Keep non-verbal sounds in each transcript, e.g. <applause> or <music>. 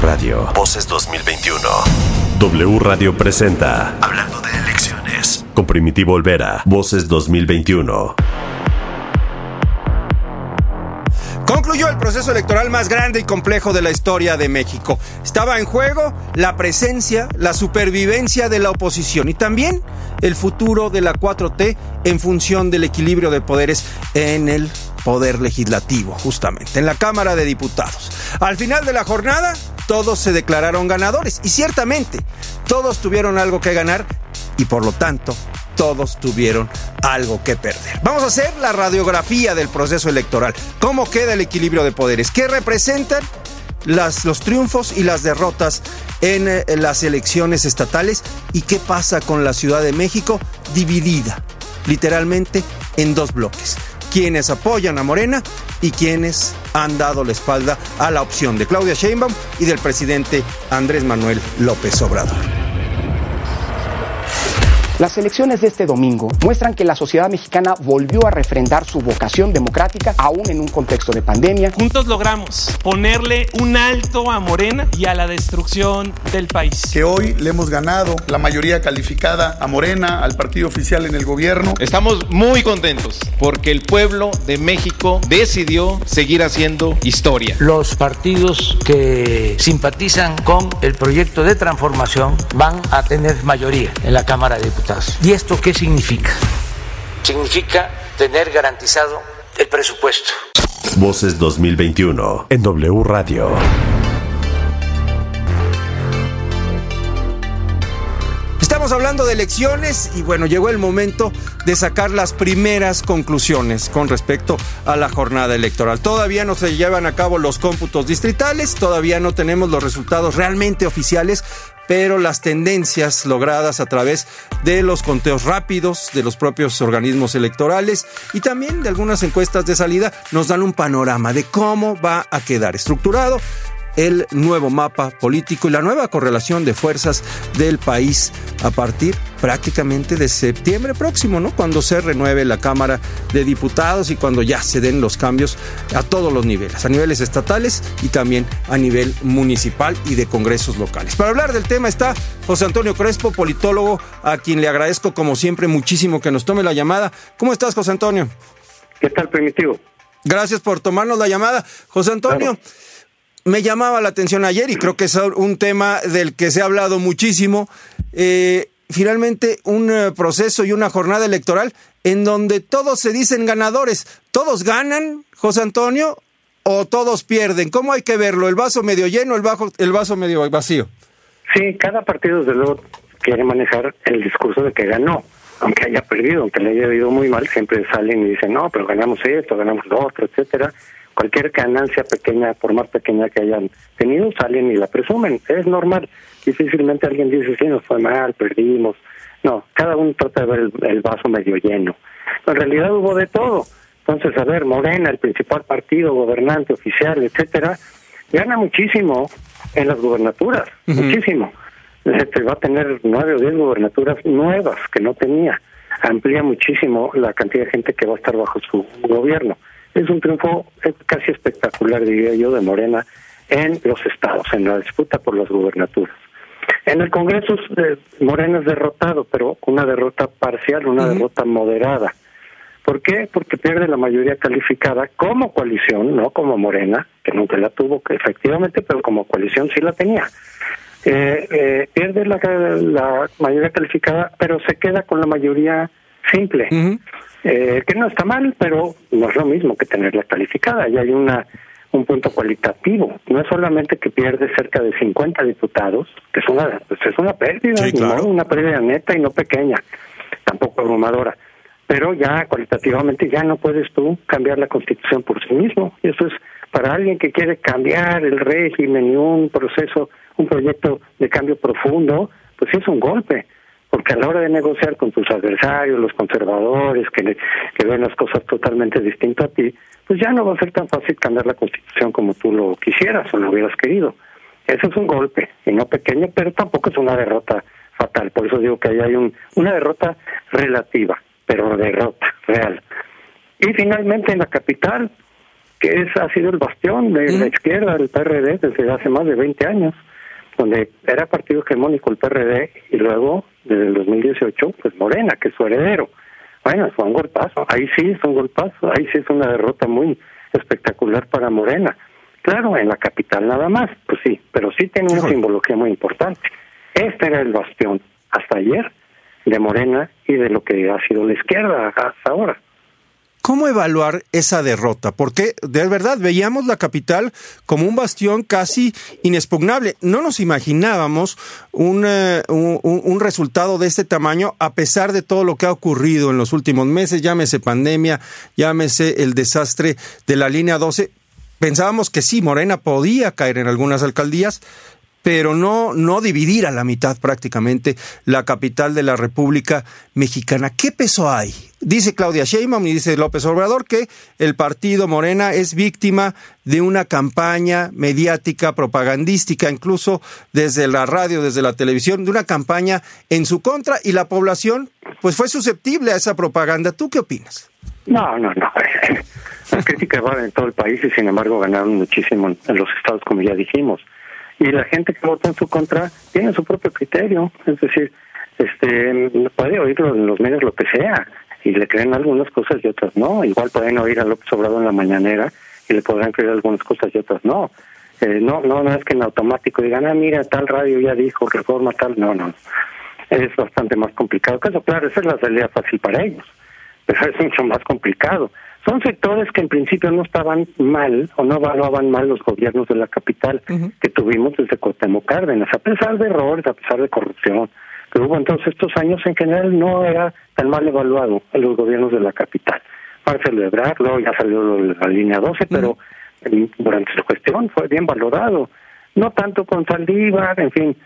Radio. Voces 2021. W Radio presenta Hablando de elecciones. Con Primitivo Olvera. Voces 2021. Concluyó el proceso electoral más grande y complejo de la historia de México. Estaba en juego la presencia, la supervivencia de la oposición y también el futuro de la 4T en función del equilibrio de poderes en el poder legislativo, justamente, en la Cámara de Diputados. Al final de la jornada, todos se declararon ganadores y ciertamente todos tuvieron algo que ganar y por lo tanto todos tuvieron algo que perder. Vamos a hacer la radiografía del proceso electoral. ¿Cómo queda el equilibrio de poderes? ¿Qué representan los triunfos y las derrotas en, eh, las elecciones estatales? ¿Y qué pasa con la Ciudad de México dividida, literalmente, en dos bloques? Quienes apoyan a Morena y quienes han dado la espalda a la opción de Claudia Sheinbaum y del presidente Andrés Manuel López Obrador. Las elecciones de este domingo muestran que la sociedad mexicana volvió a refrendar su vocación democrática aún en un contexto de pandemia. Juntos logramos ponerle un alto a Morena y a la destrucción del país. Que hoy le hemos ganado la mayoría calificada a Morena, al partido oficial en el gobierno. Estamos muy contentos porque el pueblo de México decidió seguir haciendo historia. Los partidos que simpatizan con el proyecto de transformación van a tener mayoría en la Cámara de Diputados. ¿Y esto qué significa? Significa tener garantizado el presupuesto. Voces 2021 en W Radio. Estamos hablando de elecciones y bueno, llegó el momento de sacar las primeras conclusiones con respecto a la jornada electoral. Todavía no se llevan a cabo los cómputos distritales, todavía no tenemos los resultados realmente oficiales, pero las tendencias logradas a través de los conteos rápidos de los propios organismos electorales y también de algunas encuestas de salida nos dan un panorama de cómo va a quedar estructurado el nuevo mapa político y la nueva correlación de fuerzas del país a partir prácticamente de septiembre próximo, ¿no? Cuando se renueve la Cámara de Diputados y cuando ya se den los cambios a todos los niveles, a niveles estatales y también a nivel municipal y de congresos locales. Para hablar del tema está José Antonio Crespo, politólogo, a quien le agradezco como siempre muchísimo que nos tome la llamada. ¿Cómo estás, José Antonio? ¿Qué tal, Primitivo? Gracias por tomarnos la llamada. José Antonio, claro me llamaba la atención ayer y creo que es un tema del que se ha hablado muchísimo. Eh, finalmente, un eh, proceso y una jornada electoral en donde todos se dicen ganadores. ¿Todos ganan, José Antonio, o todos pierden? ¿Cómo hay que verlo? ¿El vaso medio lleno, el, bajo, el vaso medio vacío? Sí, cada partido, desde luego, quiere manejar el discurso de que ganó. Aunque haya perdido, aunque le haya ido muy mal, siempre salen y dicen, no, pero ganamos esto, ganamos lo otro, etcétera cualquier ganancia pequeña, por más pequeña que hayan tenido, salen y la presumen. Es normal. Difícilmente alguien dice, sí, nos fue mal, perdimos. No, cada uno trata de ver el, vaso medio lleno. En realidad hubo de todo. Entonces, a ver, Morena, el principal partido, gobernante, oficial, etcétera, gana muchísimo en las gubernaturas, muchísimo. Este, va a tener nueve o diez gubernaturas nuevas que no tenía. Amplía muchísimo la cantidad de gente que va a estar bajo su gobierno es un triunfo casi espectacular, diría yo, de Morena en los estados, en la disputa por las gubernaturas. En el Congreso eh, Morena es derrotado, pero una derrota parcial, una derrota moderada. ¿Por qué? Porque pierde la mayoría calificada como coalición, no como Morena, que nunca la tuvo, que efectivamente, pero como coalición sí la tenía. Eh, eh, pierde la, la, mayoría calificada, pero se queda con la mayoría simple eh, que no está mal, pero no es lo mismo que tenerla calificada. Y hay una un punto cualitativo. No es solamente que pierde cerca de 50 diputados, que es una, pues es una pérdida, una pérdida neta y no pequeña, tampoco abrumadora. Pero ya cualitativamente ya no puedes tú cambiar la constitución por sí mismo. Y eso es para alguien que quiere cambiar el régimen y un proceso, un proyecto de cambio profundo, pues es un golpe porque a la hora de negociar con tus adversarios, los conservadores, que, que ven las cosas totalmente distintas a ti, pues ya no va a ser tan fácil cambiar la constitución como tú lo quisieras o lo hubieras querido. Ese es un golpe, y no pequeño, pero tampoco es una derrota fatal. Por eso digo que ahí hay un, una derrota relativa, pero derrota real. Y finalmente en la capital, que es, ha sido el bastión de la izquierda del PRD desde hace más de 20 años, donde era partido hegemónico el PRD y luego, desde el 2018, pues Morena, que es su heredero. Bueno, fue un golpazo, ahí sí es un golpazo, ahí sí es una derrota muy espectacular para Morena. Claro, en la capital nada más, pues sí, pero sí tiene una simbología muy importante. Este era el bastión hasta ayer de Morena y de lo que ha sido la izquierda hasta ahora. ¿Cómo evaluar esa derrota? Porque de verdad veíamos la capital como un bastión casi inexpugnable. No nos imaginábamos un, eh, un, un, resultado de este tamaño a pesar de todo lo que ha ocurrido en los últimos meses, llámese pandemia, llámese el desastre de la línea 12. Pensábamos que sí, Morena podía caer en algunas alcaldías, pero no, no dividir a la mitad prácticamente la capital de la República Mexicana. ¿Qué peso hay? Dice Claudia Sheinbaum y dice López Obrador que el partido Morena es víctima de una campaña mediática, propagandística, incluso desde la radio, desde la televisión, de una campaña en su contra y la población pues fue susceptible a esa propaganda. ¿Tú qué opinas? No, no, no. <laughs> Las críticas van en todo el país y sin embargo ganaron muchísimo en los estados, como ya dijimos y la gente que vota en su contra tiene su propio criterio, es decir, este puede oírlo en los medios lo que sea y le creen algunas cosas y otras no, igual pueden oír a López Obrador en la mañanera y le podrán creer algunas cosas y otras no. Eh, no, no, no es que en automático digan, ah, mira, tal radio ya dijo, reforma tal, no, no. Es bastante más complicado. Claro, esa es la salida fácil para ellos, pero <laughs> es mucho más complicado. Son sectores que en principio no estaban mal o no evaluaban mal los gobiernos de la capital que tuvimos desde Cuauhtémoc Cárdenas, a pesar de errores, a pesar de corrupción que hubo en todos estos años, en general no era tan mal evaluado en los gobiernos de la capital. Marcelo Ebrard, luego ya salió la línea 12, pero durante su gestión fue bien valorado. No tanto con Saldívar, en fin,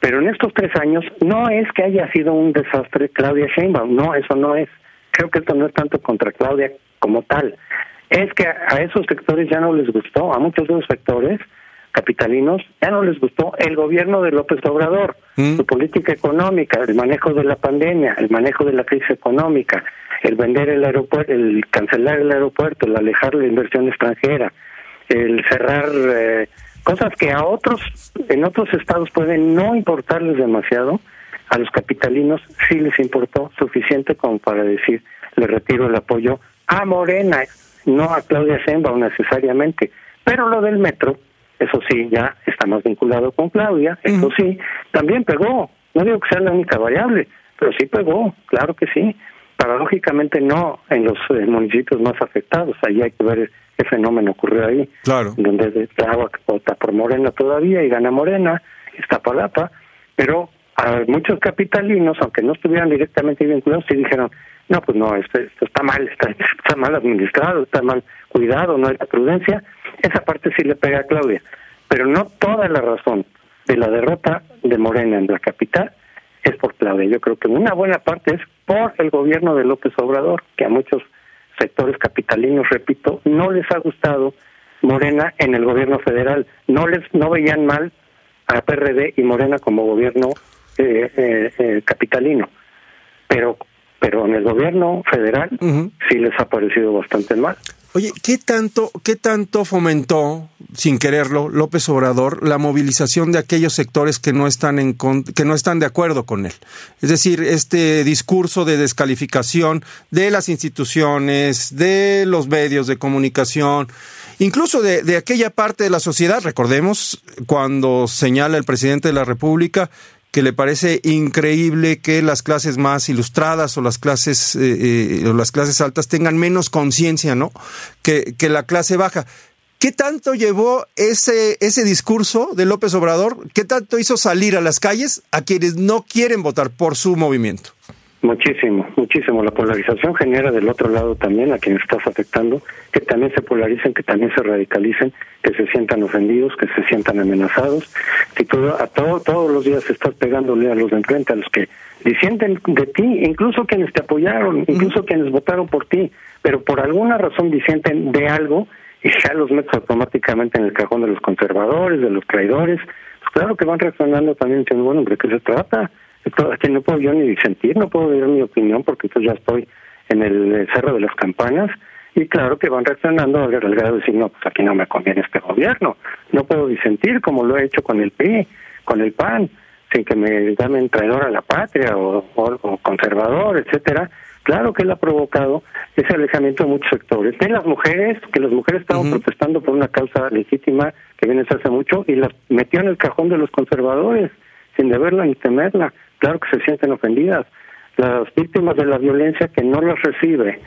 pero en estos tres años no es que haya sido un desastre Claudia Sheinbaum, no, eso no es. Creo que esto no es tanto contra Claudia como tal. Es que a esos sectores ya no les gustó, a muchos de los sectores capitalinos ya no les gustó el gobierno de López Obrador, mm. su política económica, el manejo de la pandemia, el manejo de la crisis económica, el vender el aeropuerto, el cancelar el aeropuerto, el alejar la inversión extranjera, el cerrar eh, cosas que a otros en otros estados pueden no importarles demasiado, a los capitalinos sí les importó suficiente como para decir le retiro el apoyo a Morena, no a Claudia Sheinbaum necesariamente. Pero lo del metro, eso sí, ya está más vinculado con Claudia, eso sí, también pegó. No digo que sea la única variable, pero sí pegó, claro que sí. Paradójicamente no en los eh, municipios más afectados, ahí hay que ver qué fenómeno ocurrió ahí. Claro. Donde agua que vota por Morena todavía y gana Morena, está palapa, pero a muchos capitalinos, aunque no estuvieran directamente vinculados, sí dijeron, no, pues no, esto, está mal, está, está, mal administrado, está mal cuidado, no hay prudencia. Esa parte sí le pega a Claudia, pero no toda la razón de la derrota de Morena en la capital es por Claudia. Yo creo que una buena parte es por el gobierno de López Obrador, que a muchos sectores capitalinos, repito, no les ha gustado Morena en el gobierno federal. No les no veían mal a PRD y Morena como gobierno eh, eh, eh capitalino. Pero pero en el gobierno federal sí les ha parecido bastante mal. Oye, ¿qué tanto, ¿qué tanto fomentó, sin quererlo, López Obrador la movilización de aquellos sectores que no están en que no están de acuerdo con él? Es decir, este discurso de descalificación de las instituciones, de los medios de comunicación, incluso de, de aquella parte de la sociedad. Recordemos cuando señala el presidente de la República que le parece increíble que las clases más ilustradas o las clases eh, eh, o las clases altas tengan menos conciencia, ¿no? Que, que la clase baja. ¿Qué tanto llevó ese, ese discurso de López Obrador? ¿Qué tanto hizo salir a las calles a quienes no quieren votar por su movimiento? Muchísimo, muchísimo. La polarización genera del otro lado también a quienes estás afectando, que también se polaricen, que también se radicalicen, que se sientan ofendidos, que se sientan amenazados. Si todo, a todo, todos los días estás pegándole a los de enfrente, a los que disienten de ti, incluso quienes te apoyaron, incluso quienes votaron por ti, pero por alguna razón disienten de algo y ya los metes automáticamente en el cajón de los conservadores, de los traidores. Pues claro que van reaccionando también diciendo, bueno, ¿de qué se trata? Que no puedo yo ni disentir, no puedo dar mi opinión porque pues ya estoy en el cerro de las campanas y claro que van reaccionando al grado de decir, no, pues aquí no me conviene este gobierno, no puedo disentir como lo he hecho con el PRI, con el PAN, sin que me llamen traidor a la patria o, conservador, etcétera. Claro que él ha provocado ese alejamiento de muchos sectores. De las mujeres, que las mujeres estaban protestando por una causa legítima que viene desde hace mucho y las metió en el cajón de los conservadores, sin deberla ni temerla. Claro que se sienten ofendidas. Las víctimas de la violencia que no las recibe,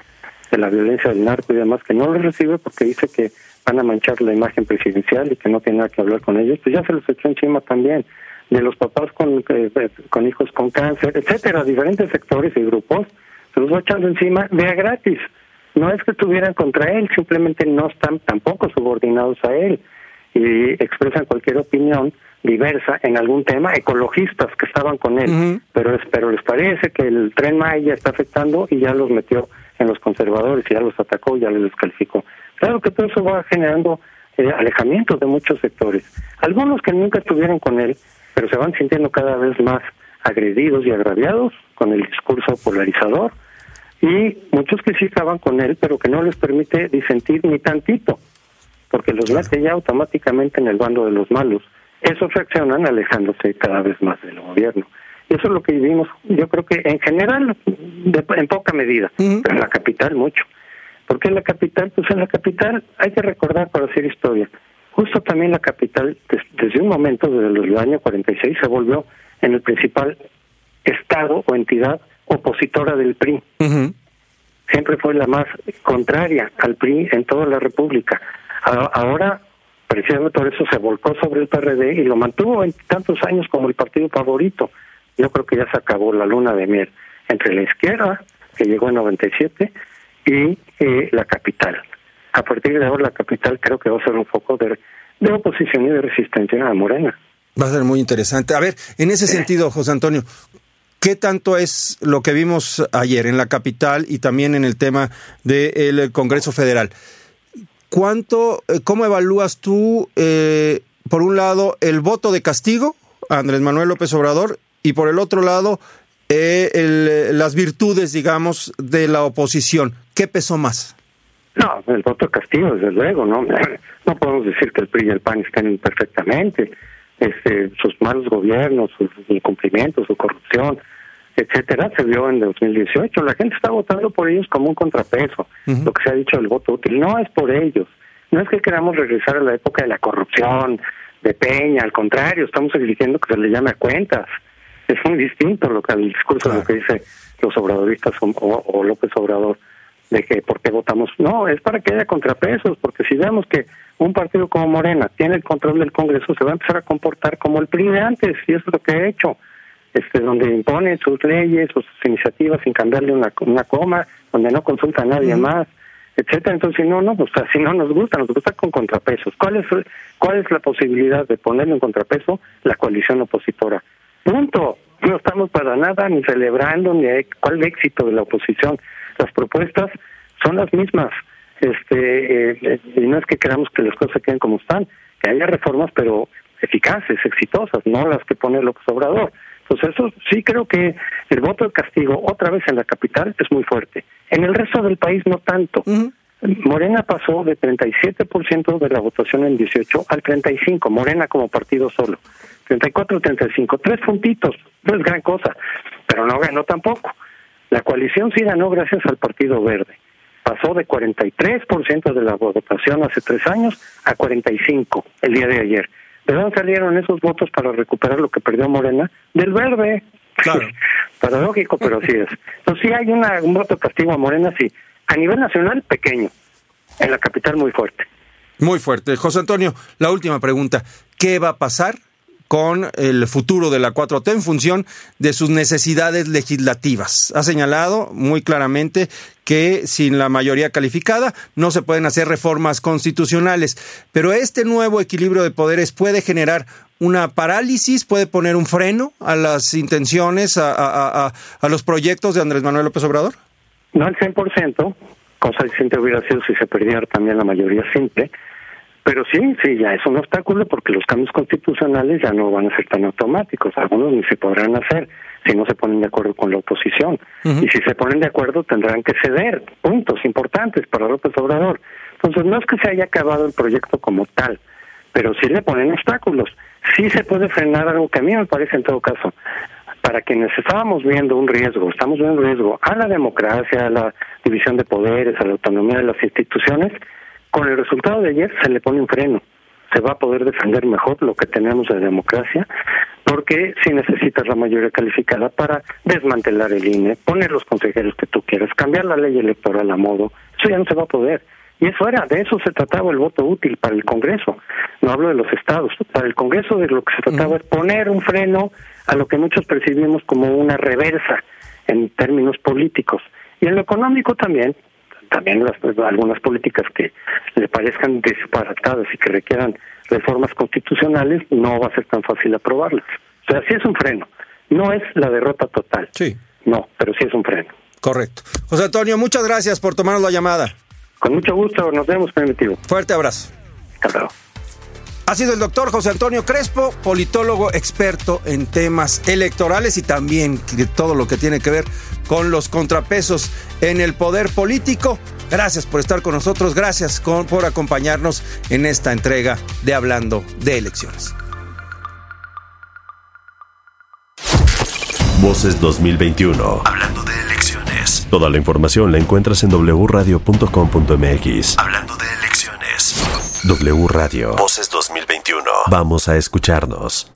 de la violencia del narco y demás, que no las recibe porque dice que van a manchar la imagen presidencial y que no tiene nada que hablar con ellos, pues ya se los echó encima también. De los papás con, eh, con hijos con cáncer, etcétera, diferentes sectores y grupos, se los va echando encima de gratis. No es que estuvieran contra él, simplemente no están tampoco subordinados a él y expresan cualquier opinión diversa en algún tema, ecologistas que estaban con él, pero, pero les parece que el tren Maya está afectando y ya los metió en los conservadores y ya los atacó y ya les descalificó. Claro que todo eso va generando eh, alejamientos de muchos sectores. Algunos que nunca estuvieron con él, pero se van sintiendo cada vez más agredidos y agraviados con el discurso polarizador. Y muchos que sí estaban con él, pero que no les permite disentir ni tantito, porque los mete ya automáticamente en el bando de los malos esos reaccionan alejándose cada vez más del gobierno. Y eso es lo que vivimos, yo creo que en general, en poca medida, pero en la capital mucho. porque en la capital? Pues en la capital hay que recordar para hacer historia. Justo también la capital, desde un momento, desde el año 46, se volvió en el principal estado o entidad opositora del PRI. Siempre fue la más contraria al PRI en toda la República. Ahora precisamente por eso se volcó sobre el PRD y lo mantuvo en tantos años como el partido favorito. Yo creo que ya se acabó la luna de miel entre la izquierda, que llegó en 97, y eh, la capital. A partir de ahora la capital creo que va a ser un foco de, de oposición y de resistencia a Morena. Va a ser muy interesante. A ver, en ese sentido, José Antonio, ¿Qué tanto es lo que vimos ayer en la capital y también en el tema del Congreso Federal? ¿Cuánto, eh, cómo evalúas tú, eh, por un lado, el voto de castigo Andrés Manuel López Obrador y por el otro lado, eh, las virtudes, digamos, de la oposición? ¿Qué pesó más? No, el voto de castigo, desde luego, ¿no? <clears throat> No podemos decir que el PRI y el PAN estén perfectamente. Este, sus malos gobiernos, sus incumplimientos, su corrupción, etcétera, se vio en 2018. La gente está votando por ellos como un contrapeso. Lo que se ha dicho del voto útil no es por ellos. No es que queramos regresar a la época de la corrupción, de Peña, al contrario, estamos exigiendo que se le llame a cuentas. Es muy distinto lo que el discurso de lo que dice los obradoristas o, López Obrador de que por qué votamos. No, es para que haya contrapesos, porque si vemos que un partido como Morena tiene el control del Congreso, se va a empezar a comportar como el PRI de antes, y eso es lo que ha hecho este, donde impone sus leyes sus iniciativas sin cambiarle una, una coma, donde no consulta a nadie más, etcétera. Entonces, no, no, pues así no nos gusta, nos gusta con contrapesos. ¿Cuál es, cuál es la posibilidad de ponerle un contrapeso? La coalición opositora. Punto. No estamos para nada ni celebrando ni cuál éxito de la oposición. Las propuestas son las mismas. Este, eh, y no es que queramos que las cosas queden como están, que haya reformas, pero eficaces, exitosas, no las que pone López Obrador. Pues eso sí creo que el voto de castigo otra vez en la capital es muy fuerte. En el resto del país no tanto. Morena pasó de 37% de la votación en 18 al 35, Morena como partido solo. 34-35, tres puntitos, no es gran cosa, pero no ganó tampoco. La coalición sí ganó gracias al Partido Verde. Pasó de 43% de la votación hace tres años a 45 el día de ayer. ¿De dónde salieron esos votos para recuperar lo que perdió Morena? Del verde. Claro. <laughs> Paradójico, pero sí es. Entonces sí hay una, un voto castigo a Morena, sí. A nivel nacional, pequeño. En la capital, muy fuerte. Muy fuerte. José Antonio, la última pregunta. ¿Qué va a pasar con el futuro de la 4T en función de sus necesidades legislativas. Ha señalado muy claramente que sin la mayoría calificada no se pueden hacer reformas constitucionales, pero este nuevo equilibrio de poderes puede generar una parálisis, puede poner un freno a las intenciones, a, a, los proyectos de Andrés Manuel López Obrador. No al 100%, cosa distinta hubiera sido si se perdiera también la mayoría simple, pero sí, sí, ya es un obstáculo porque los cambios constitucionales ya no van a ser tan automáticos, algunos ni se podrán hacer. si no se ponen de acuerdo con la oposición. Y si se ponen de acuerdo tendrán que ceder puntos importantes para López Obrador. Entonces no es que se haya acabado el proyecto como tal, pero sí le ponen obstáculos. Sí se puede frenar algo que a mí me parece en todo caso. Para quienes estábamos viendo un riesgo, estamos viendo un riesgo a la democracia, a la división de poderes, a la autonomía de las instituciones, con el resultado de ayer se le pone un freno. Se va a poder defender mejor lo que tenemos de democracia, porque si necesitas la mayoría calificada para desmantelar el INE, poner los consejeros que tú quieras, cambiar la ley electoral a modo, eso ya no se va a poder. Y eso era, de eso se trataba el voto útil para el Congreso. No hablo de los estados. Para el Congreso de lo que se trataba es poner un freno a lo que muchos percibimos como una reversa en términos políticos. Y en lo económico también, también las, algunas políticas que le parezcan disparatadas y que requieran reformas constitucionales, no va a ser tan fácil aprobarlas. O sea, sí es un freno. No es la derrota total. Sí. No, pero sí es un freno. Correcto. José Antonio, muchas gracias por tomarnos la llamada. Con mucho gusto, nos vemos, primitivo. Fuerte abrazo. Hasta luego. Ha sido el doctor José Antonio Crespo, politólogo experto en temas electorales y también de todo lo que tiene que ver con los contrapesos en el poder político. Gracias por estar con nosotros, gracias por acompañarnos en esta entrega de Hablando de Elecciones. Voces 2021. Hablando de elecciones. Toda la información la encuentras en wradio.com.mx. Hablando de elecciones. W Radio. Voces 2021. Vamos a escucharnos.